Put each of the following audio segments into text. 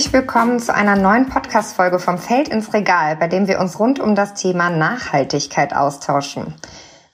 Herzlich willkommen zu einer neuen Podcast-Folge vom Feld ins Regal, bei dem wir uns rund um das Thema Nachhaltigkeit austauschen.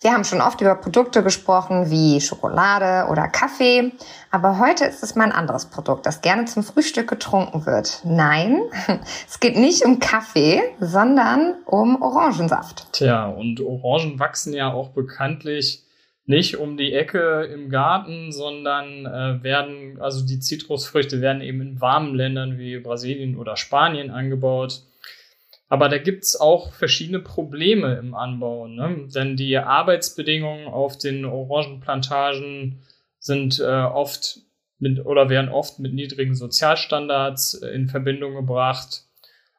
Wir haben schon oft über Produkte gesprochen wie Schokolade oder Kaffee, aber heute ist es mal ein anderes Produkt, das gerne zum Frühstück getrunken wird. Nein, es geht nicht um Kaffee, sondern um Orangensaft. Tja, und Orangen wachsen ja auch bekanntlich nicht um die Ecke im Garten, sondern äh, werden, also die Zitrusfrüchte werden eben in warmen Ländern wie Brasilien oder Spanien angebaut. Aber da gibt's auch verschiedene Probleme im Anbau, ne? denn die Arbeitsbedingungen auf den Orangenplantagen sind äh, oft mit oder werden oft mit niedrigen Sozialstandards in Verbindung gebracht.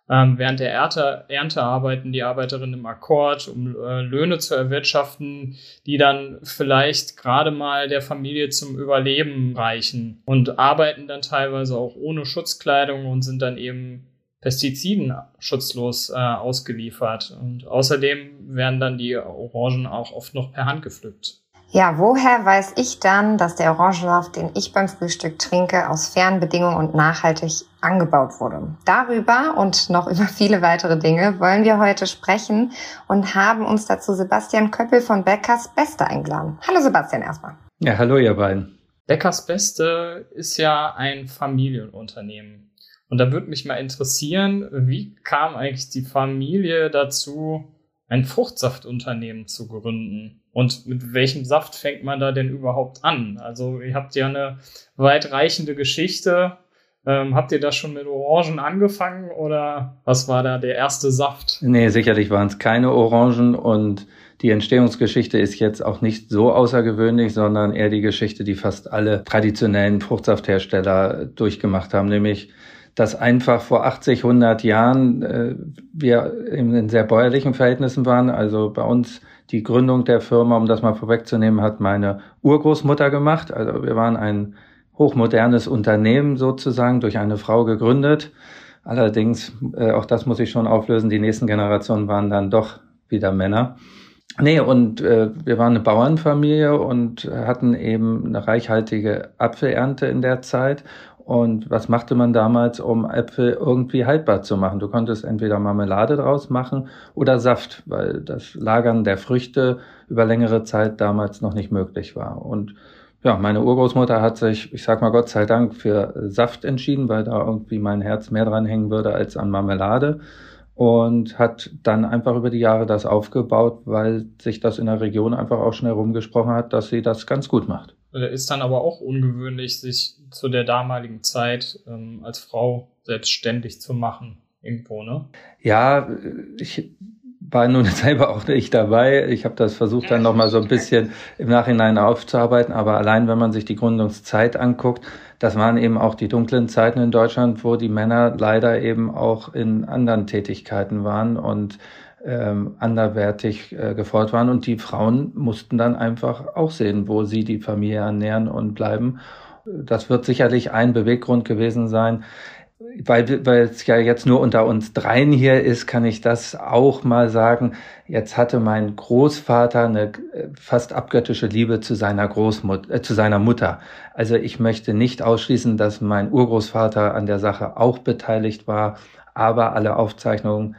Ähm, während der Ernte, Ernte arbeiten die Arbeiterinnen im Akkord, um äh, Löhne zu erwirtschaften, die dann vielleicht gerade mal der Familie zum Überleben reichen und arbeiten dann teilweise auch ohne Schutzkleidung und sind dann eben Pestiziden schutzlos äh, ausgeliefert. Und außerdem werden dann die Orangen auch oft noch per Hand gepflückt. Ja, woher weiß ich dann, dass der Orangensaft, den ich beim Frühstück trinke, aus fairen Bedingungen und nachhaltig angebaut wurde? Darüber und noch über viele weitere Dinge wollen wir heute sprechen und haben uns dazu Sebastian Köppel von Beckers Beste eingeladen. Hallo Sebastian erstmal. Ja, hallo ihr beiden. Beckers Beste ist ja ein Familienunternehmen. Und da würde mich mal interessieren, wie kam eigentlich die Familie dazu, ein Fruchtsaftunternehmen zu gründen? Und mit welchem Saft fängt man da denn überhaupt an? Also ihr habt ja eine weitreichende Geschichte. Ähm, habt ihr da schon mit Orangen angefangen oder was war da der erste Saft? Nee, sicherlich waren es keine Orangen und die Entstehungsgeschichte ist jetzt auch nicht so außergewöhnlich, sondern eher die Geschichte, die fast alle traditionellen Fruchtsafthersteller durchgemacht haben, nämlich dass einfach vor 80, 100 Jahren äh, wir in sehr bäuerlichen Verhältnissen waren. Also bei uns die Gründung der Firma, um das mal vorwegzunehmen, hat meine Urgroßmutter gemacht. Also wir waren ein hochmodernes Unternehmen sozusagen durch eine Frau gegründet. Allerdings, äh, auch das muss ich schon auflösen, die nächsten Generationen waren dann doch wieder Männer. Nee, und äh, wir waren eine Bauernfamilie und hatten eben eine reichhaltige Apfelernte in der Zeit und was machte man damals, um Äpfel irgendwie haltbar zu machen? Du konntest entweder Marmelade draus machen oder Saft, weil das Lagern der Früchte über längere Zeit damals noch nicht möglich war. Und ja, meine Urgroßmutter hat sich, ich sag mal Gott sei Dank, für Saft entschieden, weil da irgendwie mein Herz mehr dran hängen würde als an Marmelade. Und hat dann einfach über die Jahre das aufgebaut, weil sich das in der Region einfach auch schnell rumgesprochen hat, dass sie das ganz gut macht. Äh, ist dann aber auch ungewöhnlich, sich zu der damaligen Zeit ähm, als Frau selbstständig zu machen irgendwo, ne? Ja, ich war nun selber auch nicht dabei. Ich habe das versucht dann nochmal so ein bisschen im Nachhinein aufzuarbeiten, aber allein wenn man sich die Gründungszeit anguckt, das waren eben auch die dunklen Zeiten in Deutschland, wo die Männer leider eben auch in anderen Tätigkeiten waren und ähm, anderwertig äh, gefordert waren. Und die Frauen mussten dann einfach auch sehen, wo sie die Familie ernähren und bleiben. Das wird sicherlich ein Beweggrund gewesen sein. Weil, weil es ja jetzt nur unter uns dreien hier ist, kann ich das auch mal sagen. Jetzt hatte mein Großvater eine äh, fast abgöttische Liebe zu seiner Großmutter, äh, zu seiner Mutter. Also ich möchte nicht ausschließen, dass mein Urgroßvater an der Sache auch beteiligt war, aber alle Aufzeichnungen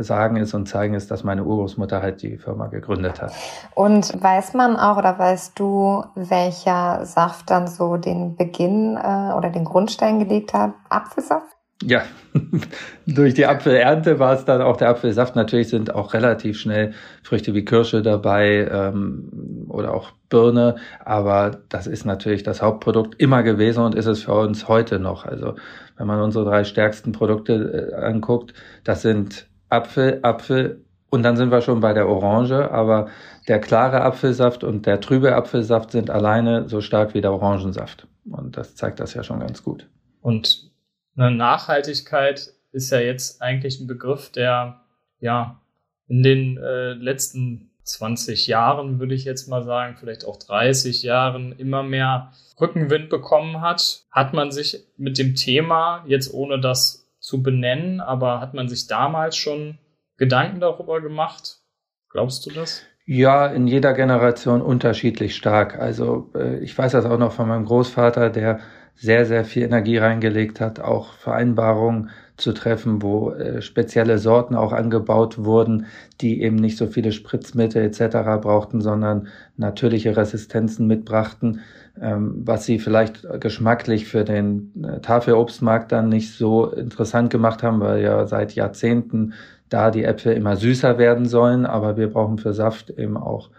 sagen ist und zeigen ist, dass meine Urgroßmutter halt die Firma gegründet hat. Und weiß man auch oder weißt du, welcher Saft dann so den Beginn äh, oder den Grundstein gelegt hat? Apfelsaft? Ja, durch die Apfelernte war es dann auch der Apfelsaft. Natürlich sind auch relativ schnell Früchte wie Kirsche dabei ähm, oder auch Birne, aber das ist natürlich das Hauptprodukt immer gewesen und ist es für uns heute noch. Also wenn man unsere drei stärksten Produkte äh, anguckt, das sind Apfel, Apfel und dann sind wir schon bei der Orange, aber der klare Apfelsaft und der trübe Apfelsaft sind alleine so stark wie der Orangensaft. Und das zeigt das ja schon ganz gut. Und eine Nachhaltigkeit ist ja jetzt eigentlich ein Begriff, der ja in den äh, letzten 20 Jahren, würde ich jetzt mal sagen, vielleicht auch 30 Jahren immer mehr Rückenwind bekommen hat. Hat man sich mit dem Thema jetzt ohne das zu benennen, aber hat man sich damals schon Gedanken darüber gemacht? Glaubst du das? Ja, in jeder Generation unterschiedlich stark. Also äh, ich weiß das auch noch von meinem Großvater, der sehr, sehr viel Energie reingelegt hat, auch Vereinbarungen zu treffen, wo äh, spezielle Sorten auch angebaut wurden, die eben nicht so viele Spritzmittel etc. brauchten, sondern natürliche Resistenzen mitbrachten, ähm, was sie vielleicht geschmacklich für den äh, Tafelobstmarkt dann nicht so interessant gemacht haben, weil ja seit Jahrzehnten da die Äpfel immer süßer werden sollen, aber wir brauchen für Saft eben auch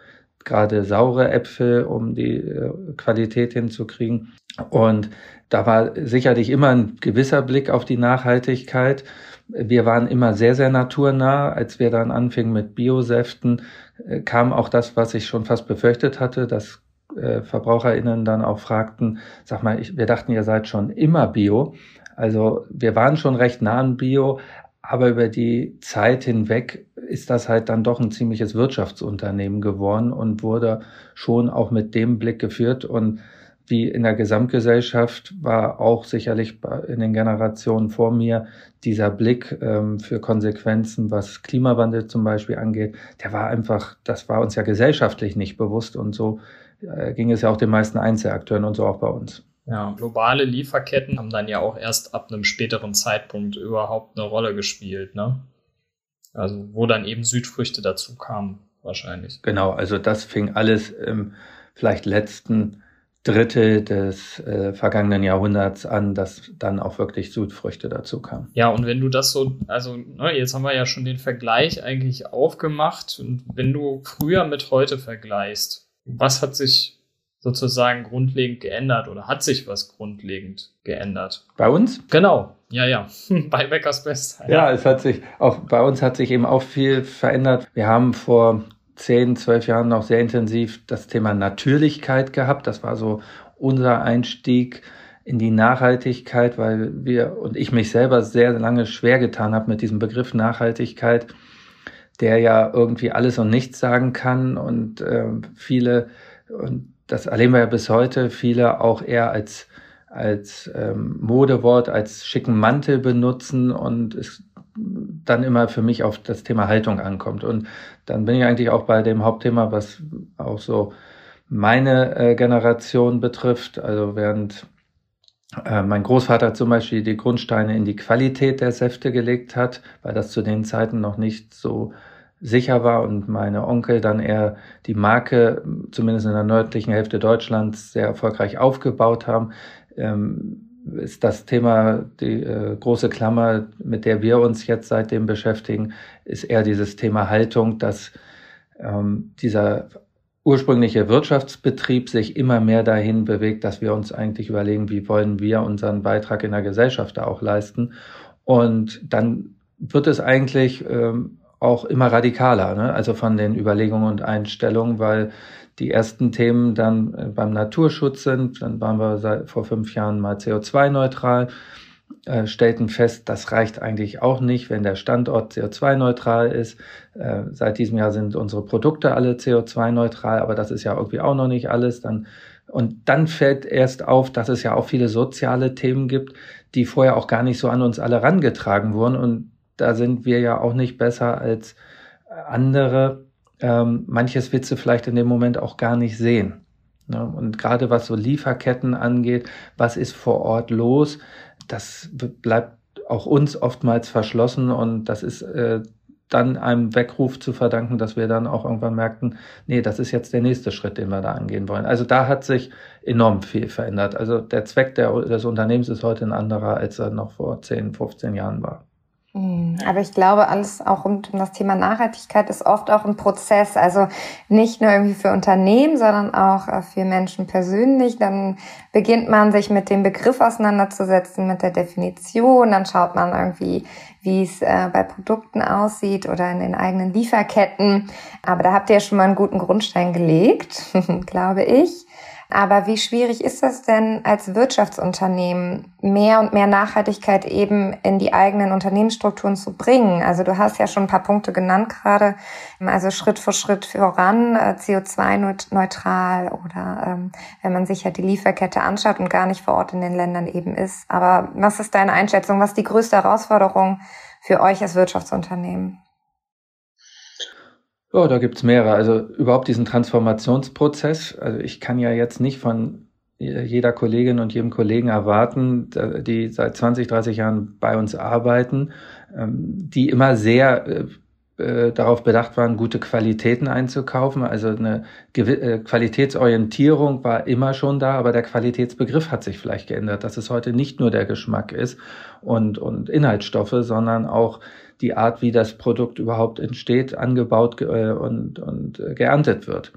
gerade saure Äpfel, um die äh, Qualität hinzukriegen. Und da war sicherlich immer ein gewisser Blick auf die Nachhaltigkeit. Wir waren immer sehr, sehr naturnah. Als wir dann anfingen mit Biosäften, äh, kam auch das, was ich schon fast befürchtet hatte, dass äh, VerbraucherInnen dann auch fragten, sag mal, ich, wir dachten, ihr seid schon immer Bio. Also wir waren schon recht nah an Bio, aber über die Zeit hinweg ist das halt dann doch ein ziemliches Wirtschaftsunternehmen geworden und wurde schon auch mit dem Blick geführt. Und wie in der Gesamtgesellschaft war auch sicherlich in den Generationen vor mir dieser Blick ähm, für Konsequenzen, was Klimawandel zum Beispiel angeht, der war einfach, das war uns ja gesellschaftlich nicht bewusst und so äh, ging es ja auch den meisten Einzelakteuren und so auch bei uns. Ja, globale Lieferketten haben dann ja auch erst ab einem späteren Zeitpunkt überhaupt eine Rolle gespielt, ne? Also wo dann eben Südfrüchte dazu kamen, wahrscheinlich. Genau, also das fing alles im vielleicht letzten Drittel des äh, vergangenen Jahrhunderts an, dass dann auch wirklich Südfrüchte dazu kamen. Ja, und wenn du das so, also ne, jetzt haben wir ja schon den Vergleich eigentlich aufgemacht und wenn du früher mit heute vergleichst, was hat sich sozusagen grundlegend geändert oder hat sich was grundlegend geändert? Bei uns? Genau, ja, ja, bei Beckers Best. Ja. ja, es hat sich auch bei uns hat sich eben auch viel verändert. Wir haben vor zehn, zwölf Jahren noch sehr intensiv das Thema Natürlichkeit gehabt. Das war so unser Einstieg in die Nachhaltigkeit, weil wir und ich mich selber sehr lange schwer getan habe mit diesem Begriff Nachhaltigkeit, der ja irgendwie alles und nichts sagen kann und äh, viele und das erleben wir ja bis heute, viele auch eher als als ähm, Modewort, als schicken Mantel benutzen und es dann immer für mich auf das Thema Haltung ankommt. Und dann bin ich eigentlich auch bei dem Hauptthema, was auch so meine äh, Generation betrifft. Also während äh, mein Großvater zum Beispiel die Grundsteine in die Qualität der Säfte gelegt hat, weil das zu den Zeiten noch nicht so sicher war und meine Onkel dann eher die Marke, zumindest in der nördlichen Hälfte Deutschlands, sehr erfolgreich aufgebaut haben, ähm, ist das Thema, die äh, große Klammer, mit der wir uns jetzt seitdem beschäftigen, ist eher dieses Thema Haltung, dass ähm, dieser ursprüngliche Wirtschaftsbetrieb sich immer mehr dahin bewegt, dass wir uns eigentlich überlegen, wie wollen wir unseren Beitrag in der Gesellschaft da auch leisten. Und dann wird es eigentlich ähm, auch immer radikaler, ne? also von den Überlegungen und Einstellungen, weil die ersten Themen dann äh, beim Naturschutz sind. Dann waren wir seit, vor fünf Jahren mal CO2-neutral, äh, stellten fest, das reicht eigentlich auch nicht, wenn der Standort CO2-neutral ist. Äh, seit diesem Jahr sind unsere Produkte alle CO2-neutral, aber das ist ja irgendwie auch noch nicht alles. Dann und dann fällt erst auf, dass es ja auch viele soziale Themen gibt, die vorher auch gar nicht so an uns alle rangetragen wurden. Und da sind wir ja auch nicht besser als andere, ähm, manches willst du vielleicht in dem Moment auch gar nicht sehen. Ne? Und gerade was so Lieferketten angeht, was ist vor Ort los, das bleibt auch uns oftmals verschlossen und das ist äh, dann einem Weckruf zu verdanken, dass wir dann auch irgendwann merkten, nee, das ist jetzt der nächste Schritt, den wir da angehen wollen. Also da hat sich enorm viel verändert. Also der Zweck der, des Unternehmens ist heute ein anderer, als er noch vor 10, 15 Jahren war. Mhm. Aber ich glaube, alles auch rund um das Thema Nachhaltigkeit ist oft auch ein Prozess. Also nicht nur irgendwie für Unternehmen, sondern auch äh, für Menschen persönlich. Dann beginnt man sich mit dem Begriff auseinanderzusetzen, mit der Definition. Dann schaut man irgendwie, wie es äh, bei Produkten aussieht oder in den eigenen Lieferketten. Aber da habt ihr ja schon mal einen guten Grundstein gelegt, glaube ich. Aber wie schwierig ist das denn als Wirtschaftsunternehmen, mehr und mehr Nachhaltigkeit eben in die eigenen Unternehmensstrukturen zu bringen? Also du hast ja schon ein paar Punkte genannt gerade, also Schritt für Schritt voran, äh, CO2-neutral oder ähm, wenn man sich ja die Lieferkette anschaut und gar nicht vor Ort in den Ländern eben ist. Aber was ist deine Einschätzung? Was ist die größte Herausforderung für euch als Wirtschaftsunternehmen? Ja, da gibt's mehrere. Also überhaupt diesen Transformationsprozess. Also ich kann ja jetzt nicht von jeder Kollegin und jedem Kollegen erwarten, die seit 20, 30 Jahren bei uns arbeiten, ähm, die immer sehr äh, äh, darauf bedacht waren, gute Qualitäten einzukaufen. Also eine äh, Qualitätsorientierung war immer schon da, aber der Qualitätsbegriff hat sich vielleicht geändert, dass es heute nicht nur der Geschmack ist und, und Inhaltsstoffe, sondern auch die Art, wie das Produkt überhaupt entsteht, angebaut und, und geerntet wird.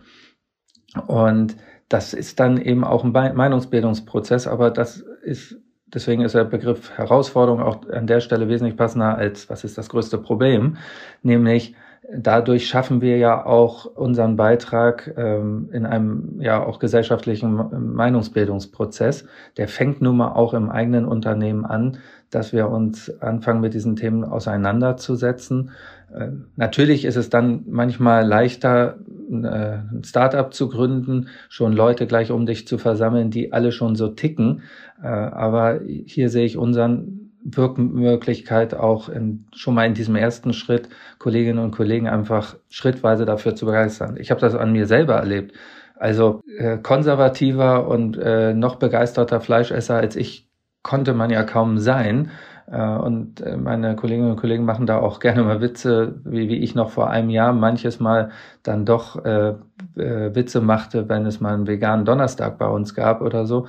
Und das ist dann eben auch ein Meinungsbildungsprozess, aber das ist, deswegen ist der Begriff Herausforderung auch an der Stelle wesentlich passender als was ist das größte Problem, nämlich dadurch schaffen wir ja auch unseren Beitrag ähm, in einem ja auch gesellschaftlichen Meinungsbildungsprozess. Der fängt nun mal auch im eigenen Unternehmen an, dass wir uns anfangen, mit diesen Themen auseinanderzusetzen. Äh, natürlich ist es dann manchmal leichter, äh, ein Startup zu gründen, schon Leute gleich um dich zu versammeln, die alle schon so ticken. Äh, aber hier sehe ich unseren Wirkmöglichkeit auch in, schon mal in diesem ersten Schritt Kolleginnen und Kollegen einfach schrittweise dafür zu begeistern. Ich habe das an mir selber erlebt. Also äh, konservativer und äh, noch begeisterter Fleischesser als ich konnte man ja kaum sein. Äh, und äh, meine Kolleginnen und Kollegen machen da auch gerne mal Witze, wie, wie ich noch vor einem Jahr manches Mal dann doch äh, äh, Witze machte, wenn es mal einen veganen Donnerstag bei uns gab oder so.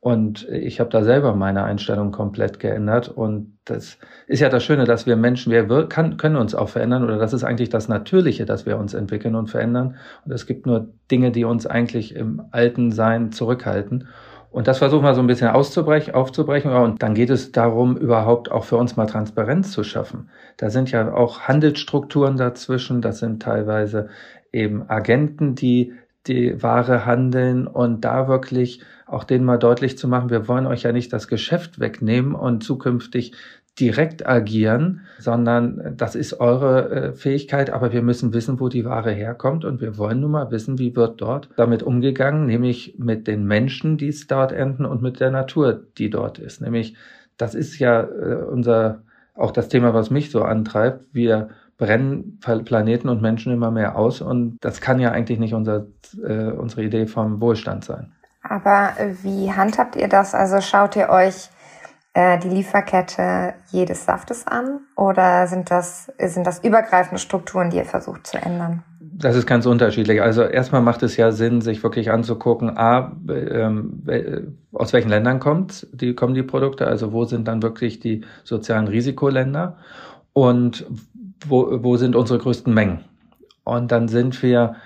Und ich habe da selber meine Einstellung komplett geändert. Und das ist ja das Schöne, dass wir Menschen, wir kann, können uns auch verändern oder das ist eigentlich das Natürliche, dass wir uns entwickeln und verändern. Und es gibt nur Dinge, die uns eigentlich im alten Sein zurückhalten. Und das versuchen wir so ein bisschen auszubrechen, aufzubrechen. Und dann geht es darum, überhaupt auch für uns mal Transparenz zu schaffen. Da sind ja auch Handelsstrukturen dazwischen. Das sind teilweise eben Agenten, die die Ware handeln und da wirklich auch denen mal deutlich zu machen, wir wollen euch ja nicht das Geschäft wegnehmen und zukünftig direkt agieren, sondern das ist eure äh, Fähigkeit, aber wir müssen wissen, wo die Ware herkommt und wir wollen nun mal wissen, wie wird dort damit umgegangen, nämlich mit den Menschen, die es dort enden und mit der Natur, die dort ist. Nämlich, das ist ja äh, unser, auch das Thema, was mich so antreibt. Wir brennen Planeten und Menschen immer mehr aus und das kann ja eigentlich nicht unser, äh, unsere Idee vom Wohlstand sein. Aber wie handhabt ihr das? Also schaut ihr euch äh, die Lieferkette jedes Saftes an oder sind das, sind das übergreifende Strukturen, die ihr versucht zu ändern? Das ist ganz unterschiedlich. Also erstmal macht es ja Sinn, sich wirklich anzugucken, a, ähm, aus welchen Ländern kommt, die, kommen die Produkte, also wo sind dann wirklich die sozialen Risikoländer und wo, wo sind unsere größten Mengen. Und dann sind wir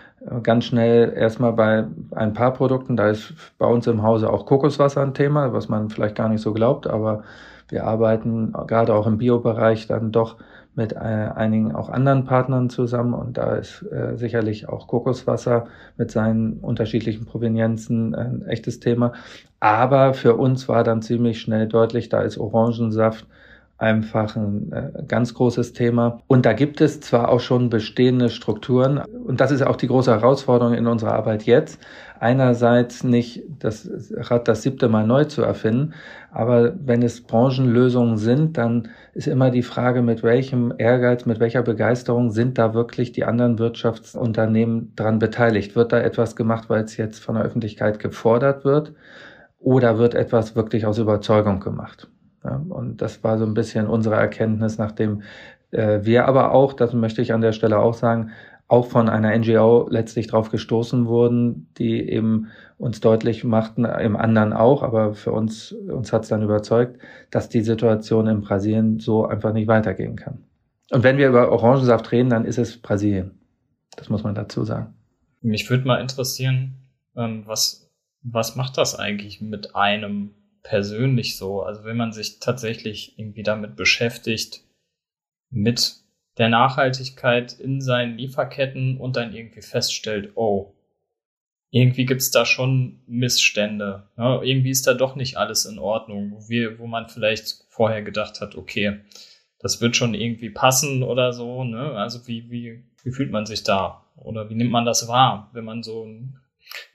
ganz schnell erstmal bei ein paar Produkten. Da ist bei uns im Hause auch Kokoswasser ein Thema, was man vielleicht gar nicht so glaubt, aber wir arbeiten gerade auch im Biobereich dann doch mit äh, einigen auch anderen Partnern zusammen und da ist äh, sicherlich auch Kokoswasser mit seinen unterschiedlichen Provenienzen ein echtes Thema. Aber für uns war dann ziemlich schnell deutlich, da ist Orangensaft einfach ein äh, ganz großes Thema. Und da gibt es zwar auch schon bestehende Strukturen, und das ist auch die große Herausforderung in unserer Arbeit jetzt, einerseits nicht das Rad das siebte Mal neu zu erfinden, aber wenn es Branchenlösungen sind, dann ist immer die Frage, mit welchem Ehrgeiz, mit welcher Begeisterung sind da wirklich die anderen Wirtschaftsunternehmen dran beteiligt? Wird da etwas gemacht, weil es jetzt von der Öffentlichkeit gefordert wird? Oder wird etwas wirklich aus Überzeugung gemacht? Und das war so ein bisschen unsere Erkenntnis, nachdem äh, wir aber auch, das möchte ich an der Stelle auch sagen, auch von einer NGO letztlich drauf gestoßen wurden, die eben uns deutlich machten, im anderen auch, aber für uns, uns hat es dann überzeugt, dass die Situation in Brasilien so einfach nicht weitergehen kann. Und wenn wir über Orangensaft reden, dann ist es Brasilien. Das muss man dazu sagen. Mich würde mal interessieren, ähm, was, was macht das eigentlich mit einem persönlich so. Also wenn man sich tatsächlich irgendwie damit beschäftigt, mit der Nachhaltigkeit in seinen Lieferketten und dann irgendwie feststellt, oh, irgendwie gibt's da schon Missstände. Ne? Irgendwie ist da doch nicht alles in Ordnung, wo, wir, wo man vielleicht vorher gedacht hat, okay, das wird schon irgendwie passen oder so. Ne? Also wie, wie, wie fühlt man sich da? Oder wie nimmt man das wahr, wenn man so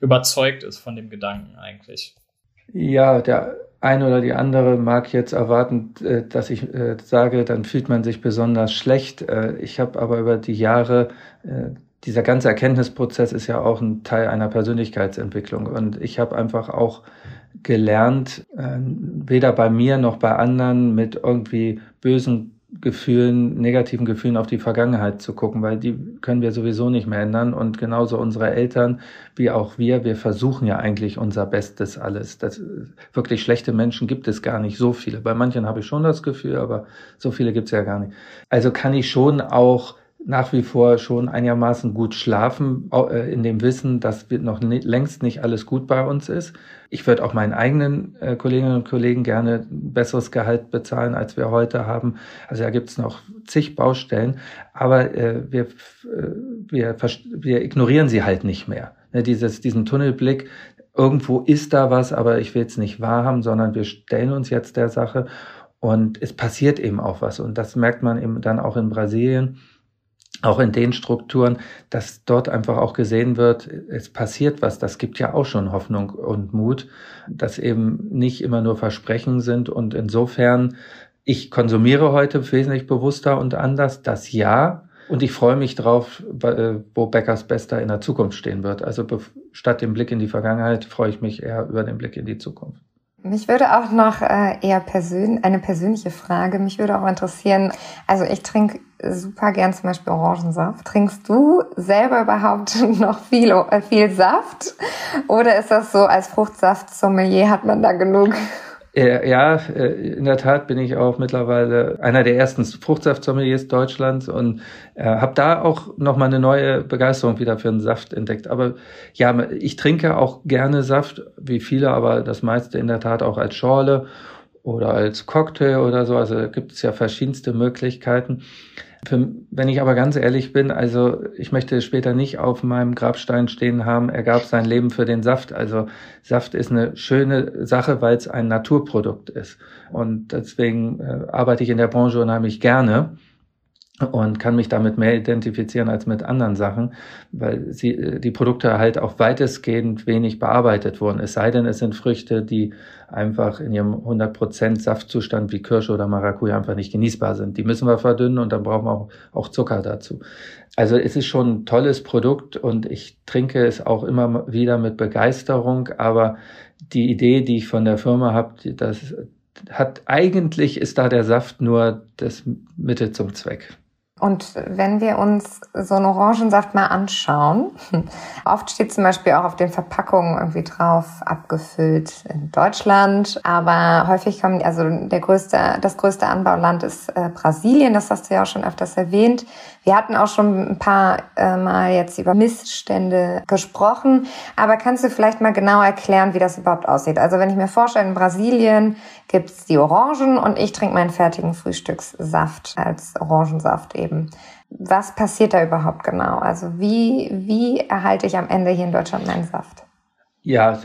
überzeugt ist von dem Gedanken eigentlich? Ja, der eine oder die andere mag jetzt erwarten, äh, dass ich äh, sage, dann fühlt man sich besonders schlecht. Äh, ich habe aber über die Jahre dieser ganze Erkenntnisprozess ist ja auch ein Teil einer Persönlichkeitsentwicklung. Und ich habe einfach auch gelernt, weder bei mir noch bei anderen mit irgendwie bösen Gefühlen, negativen Gefühlen auf die Vergangenheit zu gucken, weil die können wir sowieso nicht mehr ändern. Und genauso unsere Eltern wie auch wir, wir versuchen ja eigentlich unser Bestes alles. Das, wirklich schlechte Menschen gibt es gar nicht so viele. Bei manchen habe ich schon das Gefühl, aber so viele gibt es ja gar nicht. Also kann ich schon auch nach wie vor schon einigermaßen gut schlafen, äh, in dem Wissen, dass noch längst nicht alles gut bei uns ist. Ich würde auch meinen eigenen äh, Kolleginnen und Kollegen gerne besseres Gehalt bezahlen, als wir heute haben. Also da gibt es noch zig Baustellen, aber äh, wir, wir, wir ignorieren sie halt nicht mehr. Ne, dieses, diesen Tunnelblick, irgendwo ist da was, aber ich will es nicht wahrhaben, sondern wir stellen uns jetzt der Sache und es passiert eben auch was. Und das merkt man eben dann auch in Brasilien auch in den Strukturen, dass dort einfach auch gesehen wird, es passiert was. Das gibt ja auch schon Hoffnung und Mut, dass eben nicht immer nur Versprechen sind. Und insofern, ich konsumiere heute wesentlich bewusster und anders, das ja. Und ich freue mich drauf, wo Beckers Bester in der Zukunft stehen wird. Also statt dem Blick in die Vergangenheit freue ich mich eher über den Blick in die Zukunft. Mich würde auch noch äh, eher persön eine persönliche Frage. Mich würde auch interessieren, also ich trinke super gern zum Beispiel Orangensaft. Trinkst du selber überhaupt noch viel, äh, viel Saft? Oder ist das so, als Fruchtsaft-Sommelier hat man da genug? Ja, äh, in der Tat bin ich auch mittlerweile einer der ersten Fruchtsaftsommeliers Deutschlands und äh, habe da auch nochmal eine neue Begeisterung wieder für den Saft entdeckt. Aber ja, ich trinke auch gerne Saft, wie viele, aber das meiste in der Tat auch als Schorle oder als Cocktail oder so. Also gibt es ja verschiedenste Möglichkeiten. Wenn ich aber ganz ehrlich bin, also ich möchte später nicht auf meinem Grabstein stehen haben, er gab sein Leben für den Saft. Also Saft ist eine schöne Sache, weil es ein Naturprodukt ist. Und deswegen äh, arbeite ich in der Branche unheimlich gerne und kann mich damit mehr identifizieren als mit anderen Sachen, weil sie, äh, die Produkte halt auch weitestgehend wenig bearbeitet wurden. Es sei denn, es sind Früchte, die einfach in ihrem 100% Saftzustand wie Kirsche oder Maracuja einfach nicht genießbar sind. Die müssen wir verdünnen und dann brauchen wir auch, auch Zucker dazu. Also es ist schon ein tolles Produkt und ich trinke es auch immer wieder mit Begeisterung, aber die Idee, die ich von der Firma habe, das hat eigentlich ist da der Saft nur das Mittel zum Zweck. Und wenn wir uns so einen Orangensaft mal anschauen, oft steht zum Beispiel auch auf den Verpackungen irgendwie drauf, abgefüllt in Deutschland, aber häufig kommen, also der größte, das größte Anbauland ist äh, Brasilien, das hast du ja auch schon öfters erwähnt. Wir hatten auch schon ein paar äh, Mal jetzt über Missstände gesprochen, aber kannst du vielleicht mal genau erklären, wie das überhaupt aussieht? Also wenn ich mir vorstelle, in Brasilien gibt's die Orangen und ich trinke meinen fertigen Frühstückssaft als Orangensaft eben. Was passiert da überhaupt genau? Also wie, wie erhalte ich am Ende hier in Deutschland meinen Saft? Ja,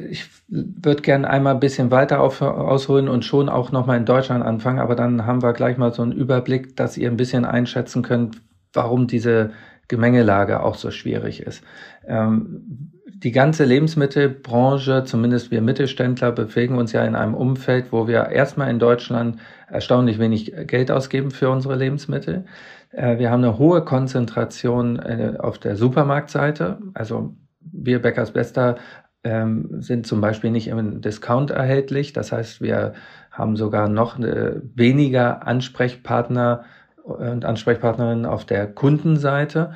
ich würde gerne einmal ein bisschen weiter auf, ausholen und schon auch nochmal in Deutschland anfangen, aber dann haben wir gleich mal so einen Überblick, dass ihr ein bisschen einschätzen könnt, warum diese Gemengelage auch so schwierig ist. Ähm, die ganze Lebensmittelbranche, zumindest wir Mittelständler, bewegen uns ja in einem Umfeld, wo wir erstmal in Deutschland erstaunlich wenig Geld ausgeben für unsere Lebensmittel. Äh, wir haben eine hohe Konzentration äh, auf der Supermarktseite. Also wir Bäckers Bester ähm, sind zum Beispiel nicht im Discount erhältlich. Das heißt, wir haben sogar noch äh, weniger Ansprechpartner und Ansprechpartnerinnen auf der Kundenseite.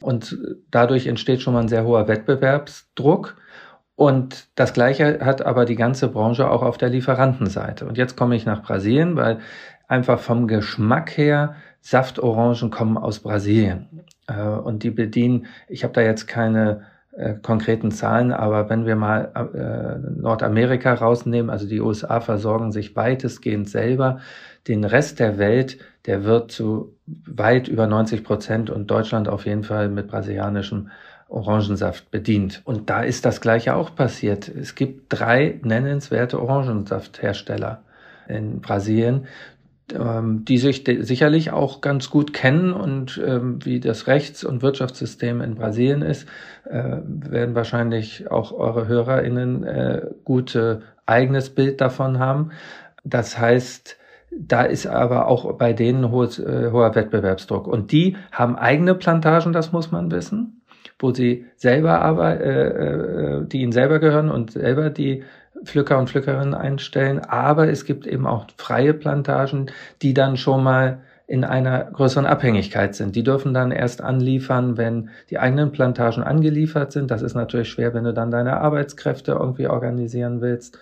Und dadurch entsteht schon mal ein sehr hoher Wettbewerbsdruck. Und das Gleiche hat aber die ganze Branche auch auf der Lieferantenseite. Und jetzt komme ich nach Brasilien, weil einfach vom Geschmack her Saftorangen kommen aus Brasilien. Äh, und die bedienen, ich habe da jetzt keine äh, konkreten Zahlen, aber wenn wir mal äh, Nordamerika rausnehmen, also die USA versorgen sich weitestgehend selber, den Rest der Welt, der wird zu weit über 90 Prozent und Deutschland auf jeden Fall mit brasilianischem Orangensaft bedient. Und da ist das Gleiche auch passiert. Es gibt drei nennenswerte Orangensafthersteller in Brasilien, ähm, die sich sicherlich auch ganz gut kennen und ähm, wie das Rechts- und Wirtschaftssystem in Brasilien ist, äh, werden wahrscheinlich auch eure HörerInnen äh, gute eigenes Bild davon haben. Das heißt, da ist aber auch bei denen hohes, äh, hoher Wettbewerbsdruck. Und die haben eigene Plantagen, das muss man wissen, wo sie selber aber, äh, äh, die ihnen selber gehören und selber die Pflücker und Pflückerinnen einstellen. Aber es gibt eben auch freie Plantagen, die dann schon mal in einer größeren Abhängigkeit sind. Die dürfen dann erst anliefern, wenn die eigenen Plantagen angeliefert sind. Das ist natürlich schwer, wenn du dann deine Arbeitskräfte irgendwie organisieren willst.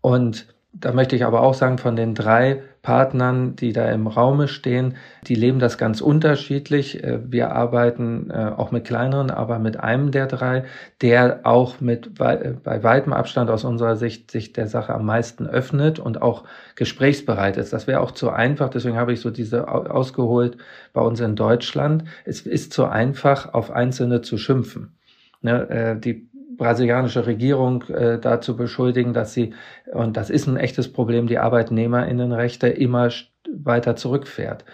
Und da möchte ich aber auch sagen, von den drei Partnern, die da im Raume stehen, die leben das ganz unterschiedlich. Äh, wir arbeiten äh, auch mit kleineren, aber mit einem der drei, der auch mit bei weitem Abstand aus unserer Sicht sich der Sache am meisten öffnet und auch gesprächsbereit ist. Das wäre auch zu einfach, deswegen habe ich so diese ausgeholt bei uns in Deutschland. Es ist zu einfach, auf Einzelne zu schimpfen. Ne, äh, die brasilianische Regierung äh, dazu beschuldigen, dass sie, und das ist ein echtes Problem, die Arbeitnehmerinnenrechte immer weiter zurückfährt.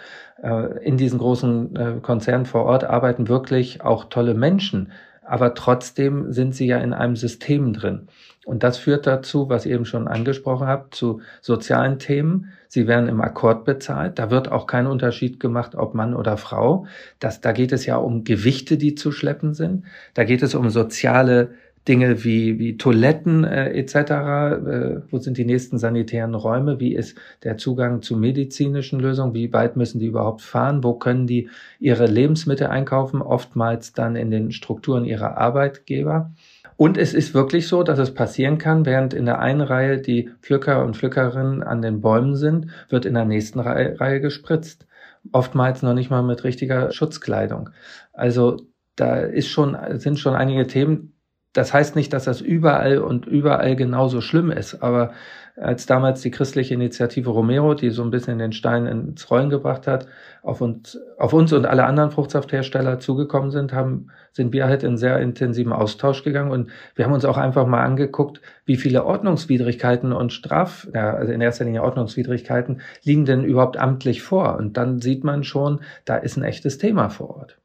Äh, in diesen großen äh, Konzernen vor Ort arbeiten wirklich auch tolle Menschen, aber trotzdem sind sie ja in einem System drin. Und das führt dazu, was ihr eben schon angesprochen habt, zu sozialen Themen. Sie werden im Akkord bezahlt. Da wird auch kein Unterschied gemacht, ob Mann oder Frau. Das, da geht es ja um Gewichte, die zu schleppen sind. Da geht es um soziale Dinge wie, wie Toiletten äh, etc., äh, wo sind die nächsten sanitären Räume, wie ist der Zugang zu medizinischen Lösungen, wie weit müssen die überhaupt fahren, wo können die ihre Lebensmittel einkaufen, oftmals dann in den Strukturen ihrer Arbeitgeber. Und es ist wirklich so, dass es passieren kann, während in der einen Reihe die Pflücker und Pflückerinnen an den Bäumen sind, wird in der nächsten Reihe, Reihe gespritzt. Oftmals noch nicht mal mit richtiger Schutzkleidung. Also da ist schon, sind schon einige Themen, das heißt nicht, dass das überall und überall genauso schlimm ist, aber als damals die christliche Initiative Romero, die so ein bisschen den Stein ins Rollen gebracht hat, auf uns, auf uns und alle anderen Fruchtsafthersteller zugekommen sind, haben, sind wir halt in sehr intensiven Austausch gegangen und wir haben uns auch einfach mal angeguckt, wie viele Ordnungswidrigkeiten und Straf, ja, also in erster Linie Ordnungswidrigkeiten liegen denn überhaupt amtlich vor. Und dann sieht man schon, da ist ein echtes Thema vor Ort.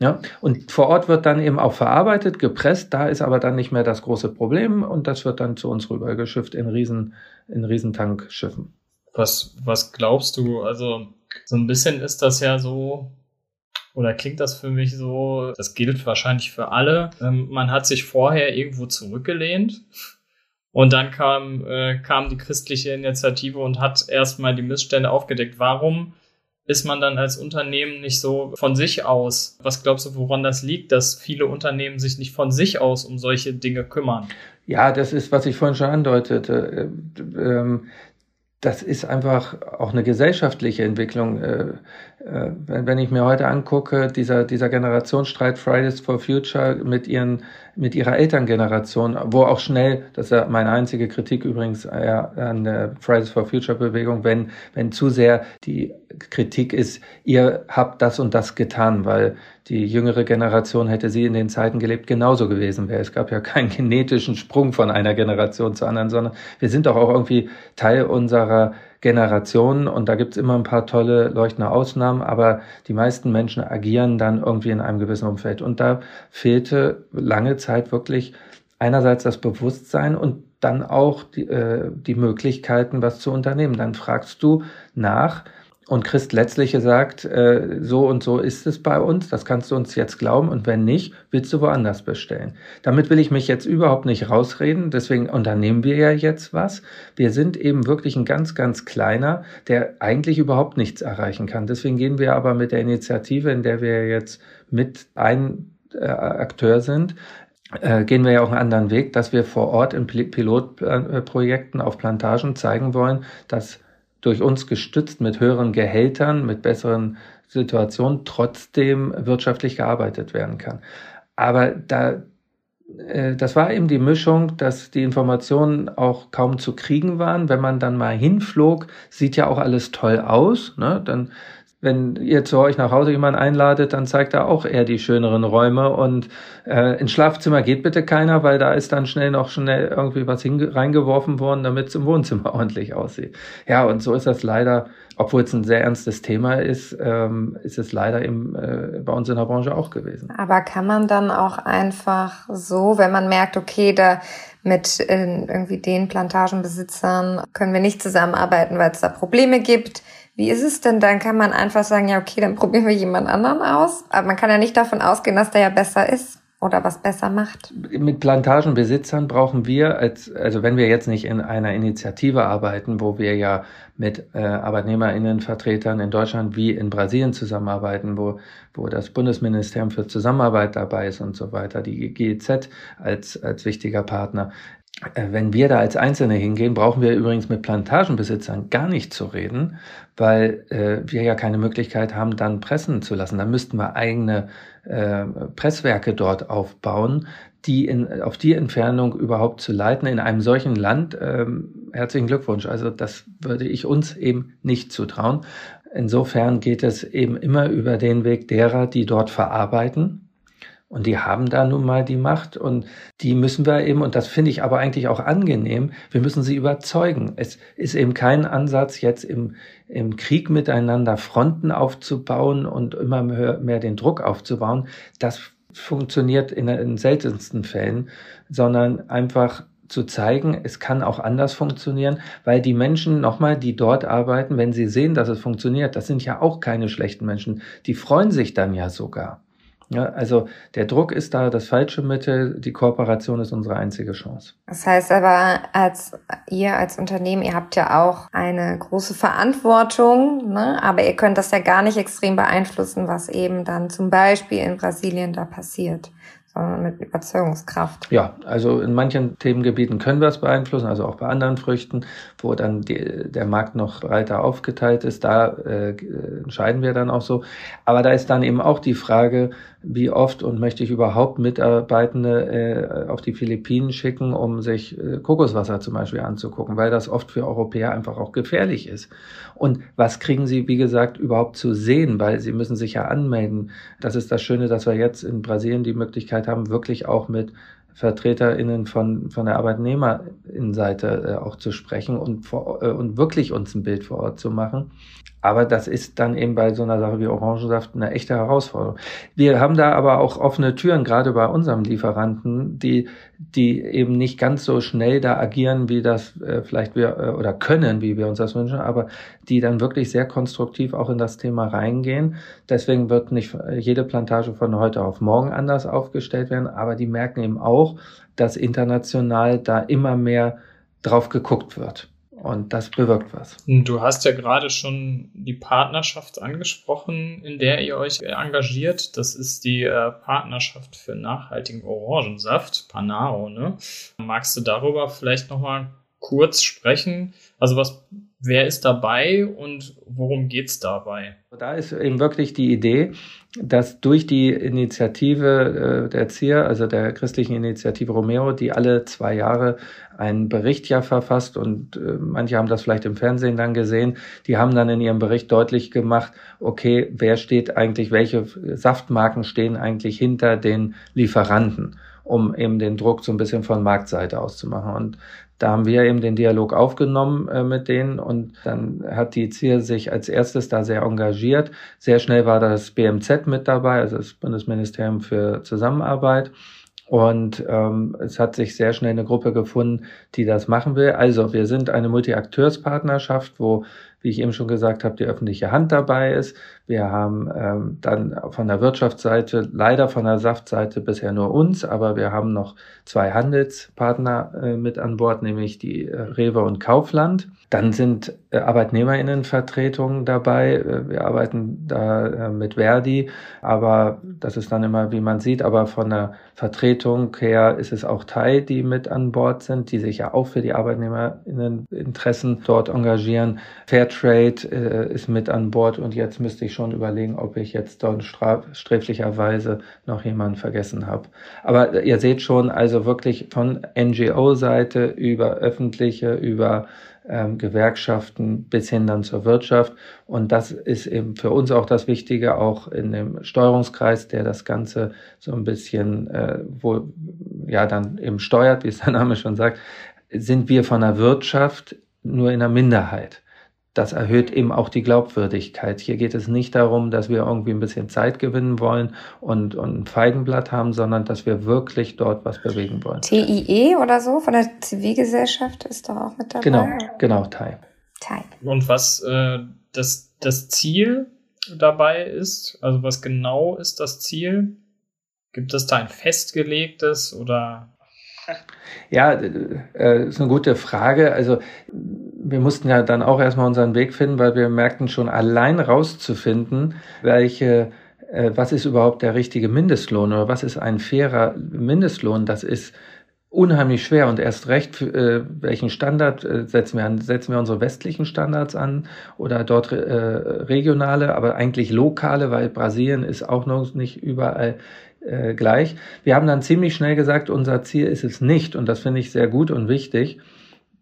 Ja, und vor Ort wird dann eben auch verarbeitet, gepresst, da ist aber dann nicht mehr das große Problem und das wird dann zu uns rübergeschifft in Riesen, in Riesentanksschiffen. Was, was glaubst du? Also, so ein bisschen ist das ja so, oder klingt das für mich so, das gilt wahrscheinlich für alle. Ähm, man hat sich vorher irgendwo zurückgelehnt und dann kam, äh, kam die christliche Initiative und hat erstmal die Missstände aufgedeckt. Warum ist man dann als Unternehmen nicht so von sich aus? Was glaubst du, woran das liegt, dass viele Unternehmen sich nicht von sich aus um solche Dinge kümmern? Ja, das ist, was ich vorhin schon andeutete. Äh, ähm, das ist einfach auch eine gesellschaftliche Entwicklung. Äh, äh, wenn ich mir heute angucke, dieser, dieser Generationsstreit Fridays for Future mit ihren, mit ihrer Elterngeneration, wo auch schnell, das ist meine einzige Kritik übrigens an der Fridays for Future Bewegung, wenn, wenn zu sehr die Kritik ist, ihr habt das und das getan, weil die jüngere Generation hätte sie in den Zeiten gelebt, genauso gewesen wäre. Es gab ja keinen genetischen Sprung von einer Generation zur anderen, sondern wir sind doch auch irgendwie Teil unserer Generation und da gibt's immer ein paar tolle leuchtende Ausnahmen, aber die meisten Menschen agieren dann irgendwie in einem gewissen Umfeld. Und da fehlte lange Zeit wirklich einerseits das Bewusstsein und dann auch die, äh, die Möglichkeiten, was zu unternehmen. Dann fragst du nach, und Christ letztlich sagt, äh, so und so ist es bei uns, das kannst du uns jetzt glauben und wenn nicht, willst du woanders bestellen. Damit will ich mich jetzt überhaupt nicht rausreden, deswegen unternehmen wir ja jetzt was. Wir sind eben wirklich ein ganz, ganz kleiner, der eigentlich überhaupt nichts erreichen kann. Deswegen gehen wir aber mit der Initiative, in der wir jetzt mit ein äh, Akteur sind, äh, gehen wir ja auch einen anderen Weg, dass wir vor Ort in Pilotprojekten auf Plantagen zeigen wollen, dass durch uns gestützt mit höheren Gehältern, mit besseren Situationen trotzdem wirtschaftlich gearbeitet werden kann. Aber da, äh, das war eben die Mischung, dass die Informationen auch kaum zu kriegen waren. Wenn man dann mal hinflog, sieht ja auch alles toll aus. Ne? Dann wenn ihr zu euch nach Hause jemanden einladet, dann zeigt er auch eher die schöneren Räume und äh, ins Schlafzimmer geht bitte keiner, weil da ist dann schnell noch schnell irgendwie was reingeworfen worden, damit es im Wohnzimmer ordentlich aussieht. Ja, und so ist das leider, obwohl es ein sehr ernstes Thema ist, ähm, ist es leider eben äh, bei uns in der Branche auch gewesen. Aber kann man dann auch einfach so, wenn man merkt, okay, da mit äh, irgendwie den Plantagenbesitzern können wir nicht zusammenarbeiten, weil es da Probleme gibt. Wie ist es denn dann? Kann man einfach sagen, ja, okay, dann probieren wir jemand anderen aus. Aber man kann ja nicht davon ausgehen, dass der ja besser ist oder was besser macht. Mit Plantagenbesitzern brauchen wir, als, also wenn wir jetzt nicht in einer Initiative arbeiten, wo wir ja mit äh, Arbeitnehmerinnenvertretern in Deutschland wie in Brasilien zusammenarbeiten, wo, wo das Bundesministerium für Zusammenarbeit dabei ist und so weiter, die GEZ als, als wichtiger Partner. Äh, wenn wir da als Einzelne hingehen, brauchen wir übrigens mit Plantagenbesitzern gar nicht zu reden, weil äh, wir ja keine Möglichkeit haben, dann pressen zu lassen. Dann müssten wir eigene äh, Presswerke dort aufbauen, die in, auf die Entfernung überhaupt zu leiten in einem solchen Land. Ähm, herzlichen Glückwunsch. Also das würde ich uns eben nicht zutrauen. Insofern geht es eben immer über den Weg derer, die dort verarbeiten und die haben da nun mal die Macht und die müssen wir eben, und das finde ich aber eigentlich auch angenehm, wir müssen sie überzeugen. Es ist eben kein Ansatz, jetzt im, im Krieg miteinander Fronten aufzubauen und immer mehr, mehr den Druck aufzubauen. Das funktioniert in den seltensten Fällen, sondern einfach zu zeigen, es kann auch anders funktionieren, weil die Menschen nochmal, die dort arbeiten, wenn sie sehen, dass es funktioniert, das sind ja auch keine schlechten Menschen, die freuen sich dann ja sogar. Ja, also der Druck ist da das falsche Mittel, die Kooperation ist unsere einzige Chance. Das heißt aber, als ihr als Unternehmen, ihr habt ja auch eine große Verantwortung, ne? aber ihr könnt das ja gar nicht extrem beeinflussen, was eben dann zum Beispiel in Brasilien da passiert mit Überzeugungskraft. Ja, also in manchen Themengebieten können wir es beeinflussen, also auch bei anderen Früchten, wo dann die, der Markt noch breiter aufgeteilt ist, da äh, entscheiden wir dann auch so. Aber da ist dann eben auch die Frage, wie oft und möchte ich überhaupt Mitarbeitende äh, auf die Philippinen schicken, um sich äh, Kokoswasser zum Beispiel anzugucken, weil das oft für Europäer einfach auch gefährlich ist. Und was kriegen sie, wie gesagt, überhaupt zu sehen, weil sie müssen sich ja anmelden. Das ist das Schöne, dass wir jetzt in Brasilien die Möglichkeit haben, wirklich auch mit VertreterInnen von, von der Arbeitnehmerinnenseite äh, auch zu sprechen und, vor, äh, und wirklich uns ein Bild vor Ort zu machen. Aber das ist dann eben bei so einer Sache wie Orangensaft eine echte Herausforderung. Wir haben da aber auch offene Türen, gerade bei unserem Lieferanten, die, die eben nicht ganz so schnell da agieren, wie das äh, vielleicht wir äh, oder können, wie wir uns das wünschen, aber die dann wirklich sehr konstruktiv auch in das Thema reingehen. Deswegen wird nicht jede Plantage von heute auf morgen anders aufgestellt werden, aber die merken eben auch, dass international da immer mehr drauf geguckt wird. Und das bewirkt was. Du hast ja gerade schon die Partnerschaft angesprochen, in der ihr euch engagiert. Das ist die äh, Partnerschaft für nachhaltigen Orangensaft, Panaro. Ne? Magst du darüber vielleicht nochmal kurz sprechen? Also was, wer ist dabei und worum geht's dabei? Da ist eben wirklich die Idee, dass durch die Initiative äh, der ZIR, also der christlichen Initiative Romeo, die alle zwei Jahre einen Bericht ja verfasst und äh, manche haben das vielleicht im Fernsehen dann gesehen, die haben dann in ihrem Bericht deutlich gemacht, okay, wer steht eigentlich, welche Saftmarken stehen eigentlich hinter den Lieferanten um eben den Druck so ein bisschen von Marktseite aus zu machen. Und da haben wir eben den Dialog aufgenommen äh, mit denen und dann hat die ZIR sich als erstes da sehr engagiert. Sehr schnell war das BMZ mit dabei, also das Bundesministerium für Zusammenarbeit. Und ähm, es hat sich sehr schnell eine Gruppe gefunden, die das machen will. Also wir sind eine Multi-Akteurspartnerschaft, wo wie ich eben schon gesagt habe, die öffentliche Hand dabei ist. Wir haben ähm, dann von der Wirtschaftsseite, leider von der Saftseite bisher nur uns, aber wir haben noch zwei Handelspartner äh, mit an Bord, nämlich die äh, Rewe und Kaufland. Dann sind äh, Arbeitnehmerinnenvertretungen dabei. Äh, wir arbeiten da äh, mit Verdi, aber das ist dann immer, wie man sieht, aber von der Vertretung her ist es auch Thai, die mit an Bord sind, die sich ja auch für die Arbeitnehmerinteressen dort engagieren. Fair Trade äh, ist mit an Bord und jetzt müsste ich schon überlegen, ob ich jetzt dort sträflicherweise noch jemanden vergessen habe. Aber ihr seht schon, also wirklich von NGO-Seite über öffentliche, über ähm, Gewerkschaften bis hin dann zur Wirtschaft. Und das ist eben für uns auch das Wichtige, auch in dem Steuerungskreis, der das Ganze so ein bisschen, äh, wo ja dann eben steuert, wie es der Name schon sagt, sind wir von der Wirtschaft nur in der Minderheit. Das erhöht eben auch die Glaubwürdigkeit. Hier geht es nicht darum, dass wir irgendwie ein bisschen Zeit gewinnen wollen und, und ein Feigenblatt haben, sondern dass wir wirklich dort was bewegen wollen. TIE oder so von der Zivilgesellschaft ist doch auch mit dabei. Genau, genau, TAI. TAI. Und was äh, das, das Ziel dabei ist, also was genau ist das Ziel? Gibt es da ein festgelegtes oder ja, äh, ist eine gute Frage. Also wir mussten ja dann auch erstmal unseren Weg finden, weil wir merkten schon allein rauszufinden, welche äh, was ist überhaupt der richtige Mindestlohn oder was ist ein fairer Mindestlohn, das ist unheimlich schwer und erst recht, äh, welchen Standard äh, setzen wir an? Setzen wir unsere westlichen Standards an oder dort äh, regionale, aber eigentlich lokale, weil Brasilien ist auch noch nicht überall äh, gleich. Wir haben dann ziemlich schnell gesagt, unser Ziel ist es nicht, und das finde ich sehr gut und wichtig,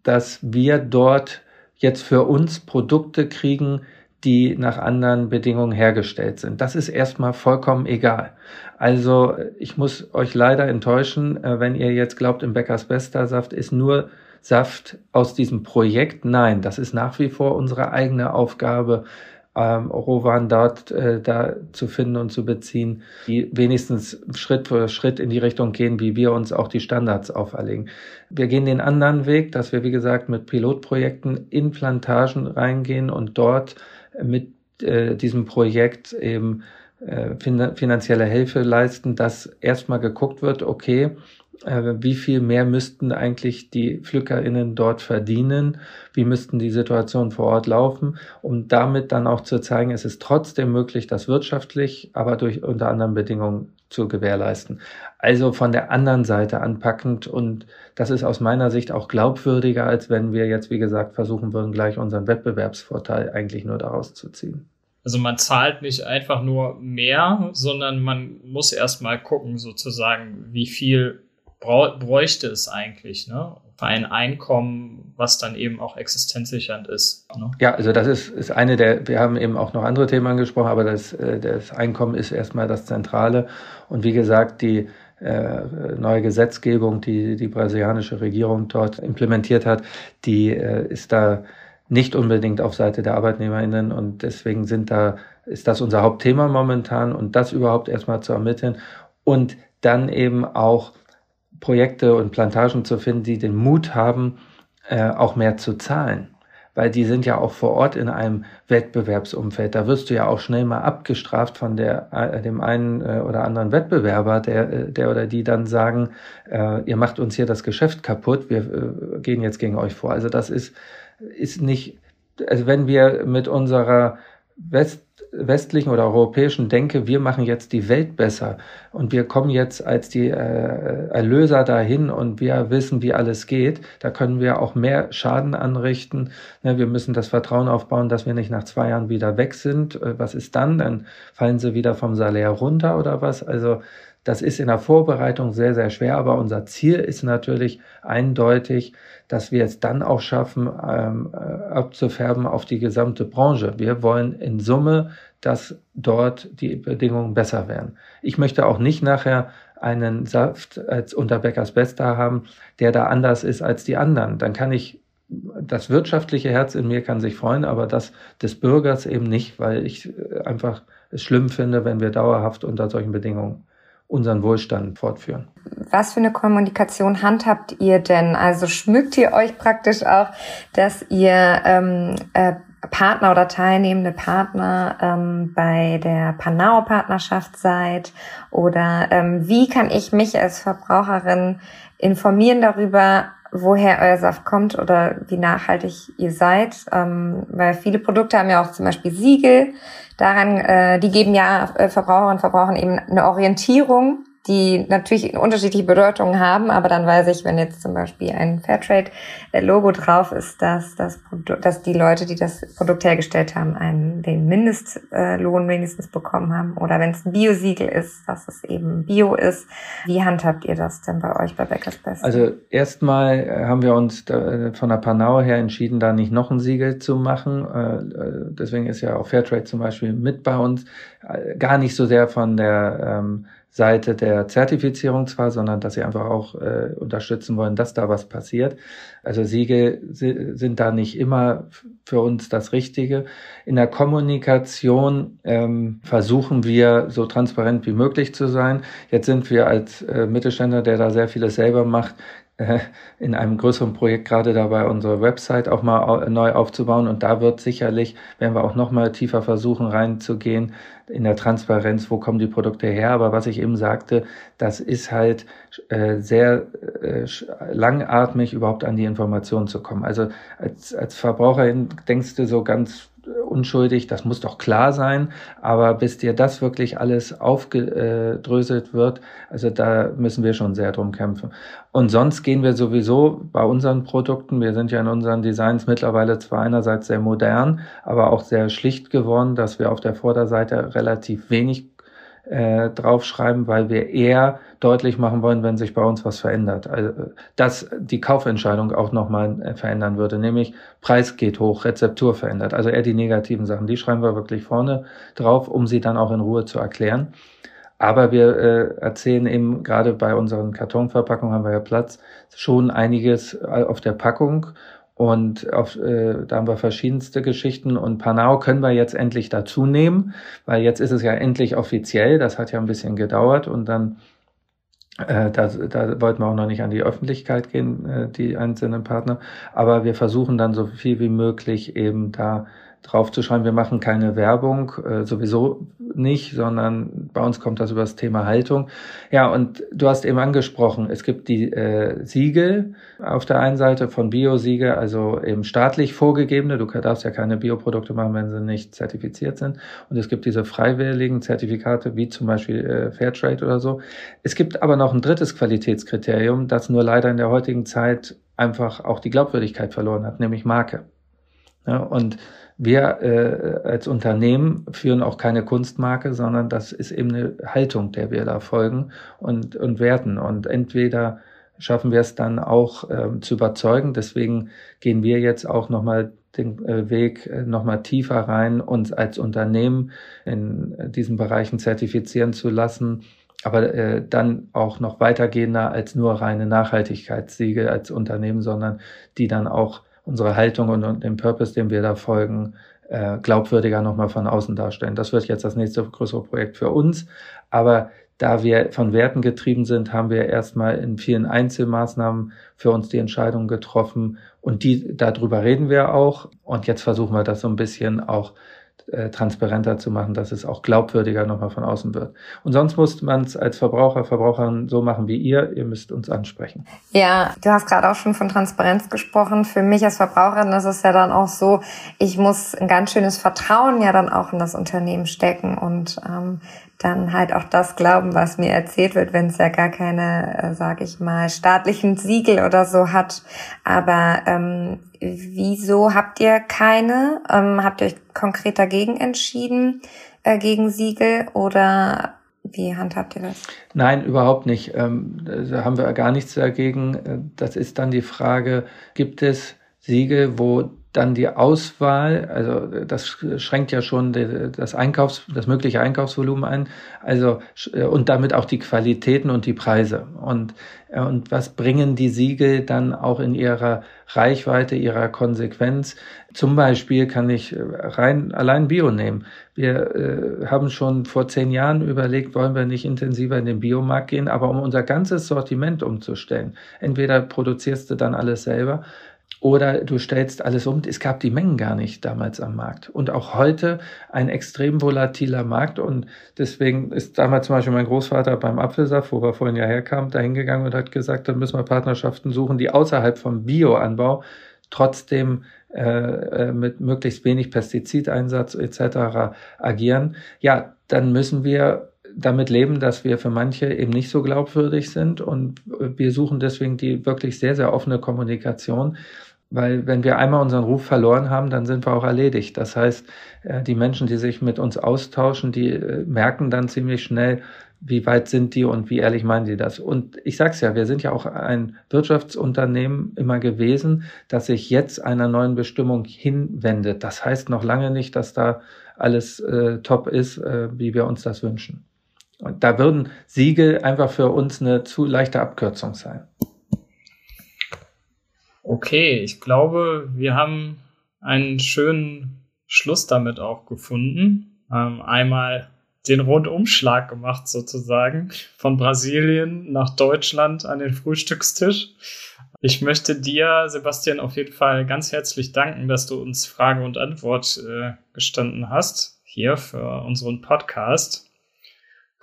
dass wir dort jetzt für uns Produkte kriegen, die nach anderen Bedingungen hergestellt sind. Das ist erstmal vollkommen egal. Also ich muss euch leider enttäuschen, äh, wenn ihr jetzt glaubt, im Bäckers Bester Saft ist nur Saft aus diesem Projekt. Nein, das ist nach wie vor unsere eigene Aufgabe, ähm, Rohwaren dort äh, da zu finden und zu beziehen, die wenigstens Schritt für Schritt in die Richtung gehen, wie wir uns auch die Standards auferlegen. Wir gehen den anderen Weg, dass wir, wie gesagt, mit Pilotprojekten in Plantagen reingehen und dort mit äh, diesem Projekt eben äh, finanzielle Hilfe leisten, dass erstmal geguckt wird, okay, wie viel mehr müssten eigentlich die PflückerInnen dort verdienen, wie müssten die Situation vor Ort laufen, um damit dann auch zu zeigen, es ist trotzdem möglich, das wirtschaftlich, aber durch unter anderen Bedingungen zu gewährleisten. Also von der anderen Seite anpackend und das ist aus meiner Sicht auch glaubwürdiger, als wenn wir jetzt, wie gesagt, versuchen würden, gleich unseren Wettbewerbsvorteil eigentlich nur daraus zu ziehen. Also man zahlt nicht einfach nur mehr, sondern man muss erstmal gucken, sozusagen, wie viel bräuchte es eigentlich, ne? Ein Einkommen, was dann eben auch existenzsichernd ist. Ne? Ja, also das ist, ist eine der, wir haben eben auch noch andere Themen angesprochen, aber das, äh, das Einkommen ist erstmal das Zentrale. Und wie gesagt, die äh, neue Gesetzgebung, die die brasilianische Regierung dort implementiert hat, die äh, ist da nicht unbedingt auf Seite der ArbeitnehmerInnen und deswegen sind da, ist das unser Hauptthema momentan und das überhaupt erstmal zu ermitteln und dann eben auch Projekte und Plantagen zu finden, die den Mut haben, äh, auch mehr zu zahlen. Weil die sind ja auch vor Ort in einem Wettbewerbsumfeld. Da wirst du ja auch schnell mal abgestraft von der, äh, dem einen äh, oder anderen Wettbewerber, der, äh, der oder die dann sagen, ihr macht uns hier das Geschäft kaputt, wir gehen jetzt gegen euch vor. Also das ist, ist nicht, also wenn wir mit unserer West, westlichen oder europäischen Denke, wir machen jetzt die Welt besser und wir kommen jetzt als die äh, Erlöser dahin und wir wissen, wie alles geht, da können wir auch mehr Schaden anrichten. Ne, wir müssen das Vertrauen aufbauen, dass wir nicht nach zwei Jahren wieder weg sind. Äh, was ist dann? Dann fallen sie wieder vom Salär runter oder was? Also das ist in der Vorbereitung sehr, sehr schwer, aber unser Ziel ist natürlich eindeutig, dass wir es dann auch schaffen, ähm, äh, abzufärben auf die gesamte Branche. Wir wollen in Summe, dass dort die Bedingungen besser werden. Ich möchte auch nicht nachher einen Saft als unter Bäckers Bester haben, der da anders ist als die anderen. Dann kann ich das wirtschaftliche Herz in mir kann sich freuen, aber das des Bürgers eben nicht, weil ich äh, einfach es schlimm finde, wenn wir dauerhaft unter solchen Bedingungen unseren Wohlstand fortführen. Was für eine Kommunikation handhabt ihr denn? Also schmückt ihr euch praktisch auch, dass ihr ähm, äh, Partner oder teilnehmende Partner ähm, bei der Panau-Partnerschaft seid? Oder ähm, wie kann ich mich als Verbraucherin informieren darüber, woher euer Saft kommt oder wie nachhaltig ihr seid? Ähm, weil viele Produkte haben ja auch zum Beispiel Siegel daran, äh, die geben ja äh, Verbraucherinnen und Verbrauchern eben eine Orientierung die natürlich unterschiedliche Bedeutungen haben, aber dann weiß ich, wenn jetzt zum Beispiel ein Fairtrade-Logo drauf ist, dass, das Produkt, dass die Leute, die das Produkt hergestellt haben, einen, den Mindestlohn wenigstens bekommen haben. Oder wenn es ein Biosiegel ist, dass es eben Bio ist. Wie handhabt ihr das denn bei euch bei Beckers Best? Also erstmal äh, haben wir uns von der Panau her entschieden, da nicht noch ein Siegel zu machen. Äh, äh, deswegen ist ja auch Fairtrade zum Beispiel mit bei uns. Gar nicht so sehr von der ähm, Seite der Zertifizierung zwar, sondern dass sie einfach auch äh, unterstützen wollen, dass da was passiert. Also Siegel sind da nicht immer für uns das Richtige. In der Kommunikation ähm, versuchen wir so transparent wie möglich zu sein. Jetzt sind wir als äh, Mittelständler, der da sehr vieles selber macht, in einem größeren Projekt gerade dabei, unsere Website auch mal neu aufzubauen. Und da wird sicherlich, werden wir auch noch mal tiefer versuchen reinzugehen in der Transparenz, wo kommen die Produkte her. Aber was ich eben sagte, das ist halt äh, sehr äh, langatmig, überhaupt an die Informationen zu kommen. Also als, als Verbraucherin denkst du so ganz unschuldig, das muss doch klar sein, aber bis dir das wirklich alles aufgedröselt wird, also da müssen wir schon sehr drum kämpfen. Und sonst gehen wir sowieso bei unseren Produkten, wir sind ja in unseren Designs mittlerweile zwar einerseits sehr modern, aber auch sehr schlicht geworden, dass wir auf der Vorderseite relativ wenig äh, draufschreiben, weil wir eher deutlich machen wollen, wenn sich bei uns was verändert. Also, dass die Kaufentscheidung auch nochmal äh, verändern würde, nämlich Preis geht hoch, Rezeptur verändert. Also eher die negativen Sachen, die schreiben wir wirklich vorne drauf, um sie dann auch in Ruhe zu erklären. Aber wir äh, erzählen eben gerade bei unseren Kartonverpackungen haben wir ja Platz schon einiges äh, auf der Packung und auf, äh, da haben wir verschiedenste Geschichten und Panau können wir jetzt endlich dazu nehmen, weil jetzt ist es ja endlich offiziell. Das hat ja ein bisschen gedauert und dann äh, da, da wollten wir auch noch nicht an die Öffentlichkeit gehen, äh, die einzelnen Partner. Aber wir versuchen dann so viel wie möglich eben da drauf zu schreiben, wir machen keine Werbung, äh, sowieso nicht, sondern bei uns kommt das über das Thema Haltung. Ja, und du hast eben angesprochen, es gibt die äh, Siegel auf der einen Seite von Bio-Siegel, also eben staatlich vorgegebene, du darfst ja keine Bioprodukte machen, wenn sie nicht zertifiziert sind. Und es gibt diese freiwilligen Zertifikate, wie zum Beispiel äh, Fairtrade oder so. Es gibt aber noch ein drittes Qualitätskriterium, das nur leider in der heutigen Zeit einfach auch die Glaubwürdigkeit verloren hat, nämlich Marke. Ja, und wir äh, als Unternehmen führen auch keine Kunstmarke, sondern das ist eben eine Haltung, der wir da folgen und, und werten. Und entweder schaffen wir es dann auch ähm, zu überzeugen. Deswegen gehen wir jetzt auch nochmal den äh, Weg äh, nochmal tiefer rein, uns als Unternehmen in diesen Bereichen zertifizieren zu lassen, aber äh, dann auch noch weitergehender als nur reine Nachhaltigkeitssiegel als Unternehmen, sondern die dann auch unsere Haltung und, und den Purpose, dem wir da folgen, äh, glaubwürdiger nochmal von außen darstellen. Das wird jetzt das nächste größere Projekt für uns. Aber da wir von Werten getrieben sind, haben wir erstmal in vielen Einzelmaßnahmen für uns die Entscheidung getroffen. Und die, darüber reden wir auch. Und jetzt versuchen wir das so ein bisschen auch äh, transparenter zu machen, dass es auch glaubwürdiger nochmal von außen wird. Und sonst muss man es als Verbraucher, Verbraucherin so machen wie ihr. Ihr müsst uns ansprechen. Ja, du hast gerade auch schon von Transparenz gesprochen. Für mich als Verbraucherin ist es ja dann auch so, ich muss ein ganz schönes Vertrauen ja dann auch in das Unternehmen stecken und ähm, dann halt auch das glauben, was mir erzählt wird, wenn es ja gar keine, äh, sage ich mal, staatlichen Siegel oder so hat. Aber ähm, wieso habt ihr keine? Ähm, habt ihr euch konkret dagegen entschieden, äh, gegen Siegel oder wie handhabt ihr das? Nein, überhaupt nicht. Ähm, da haben wir gar nichts dagegen. Äh, das ist dann die Frage, gibt es Siegel, wo dann die Auswahl, also das schränkt ja schon das Einkaufs, das mögliche Einkaufsvolumen ein, also und damit auch die Qualitäten und die Preise. Und, und was bringen die Siegel dann auch in ihrer Reichweite, ihrer Konsequenz? Zum Beispiel kann ich rein allein Bio nehmen. Wir äh, haben schon vor zehn Jahren überlegt, wollen wir nicht intensiver in den Biomarkt gehen, aber um unser ganzes Sortiment umzustellen. Entweder produzierst du dann alles selber oder du stellst alles um. Es gab die Mengen gar nicht damals am Markt. Und auch heute ein extrem volatiler Markt. Und deswegen ist damals zum Beispiel mein Großvater beim Apfelsaft, wo wir vorhin ja herkamen, da hingegangen und hat gesagt, dann müssen wir Partnerschaften suchen, die außerhalb vom Bioanbau trotzdem äh, äh mit möglichst wenig Pestizideinsatz etc. agieren. Ja, dann müssen wir damit leben, dass wir für manche eben nicht so glaubwürdig sind und wir suchen deswegen die wirklich sehr, sehr offene Kommunikation, weil wenn wir einmal unseren Ruf verloren haben, dann sind wir auch erledigt. Das heißt, äh, die Menschen, die sich mit uns austauschen, die äh, merken dann ziemlich schnell, wie weit sind die und wie ehrlich meinen die das. Und ich sag's ja, wir sind ja auch ein Wirtschaftsunternehmen immer gewesen, das sich jetzt einer neuen Bestimmung hinwendet. Das heißt noch lange nicht, dass da alles äh, top ist, äh, wie wir uns das wünschen. Und da würden Siegel einfach für uns eine zu leichte Abkürzung sein. Okay, ich glaube, wir haben einen schönen Schluss damit auch gefunden. Ähm, einmal den Rundumschlag gemacht sozusagen von Brasilien nach Deutschland an den Frühstückstisch. Ich möchte dir, Sebastian, auf jeden Fall ganz herzlich danken, dass du uns Frage und Antwort äh, gestanden hast hier für unseren Podcast.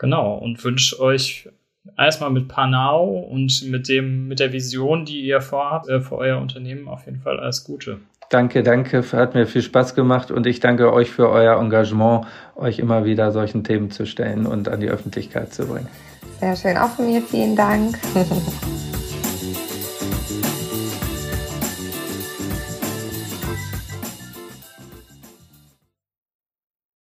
Genau, und wünsche euch erstmal mit Panau und mit dem, mit der Vision, die ihr vorhabt, äh, für euer Unternehmen auf jeden Fall alles Gute. Danke, danke. Hat mir viel Spaß gemacht und ich danke euch für euer Engagement, euch immer wieder solchen Themen zu stellen und an die Öffentlichkeit zu bringen. Sehr schön. Auch von mir vielen Dank.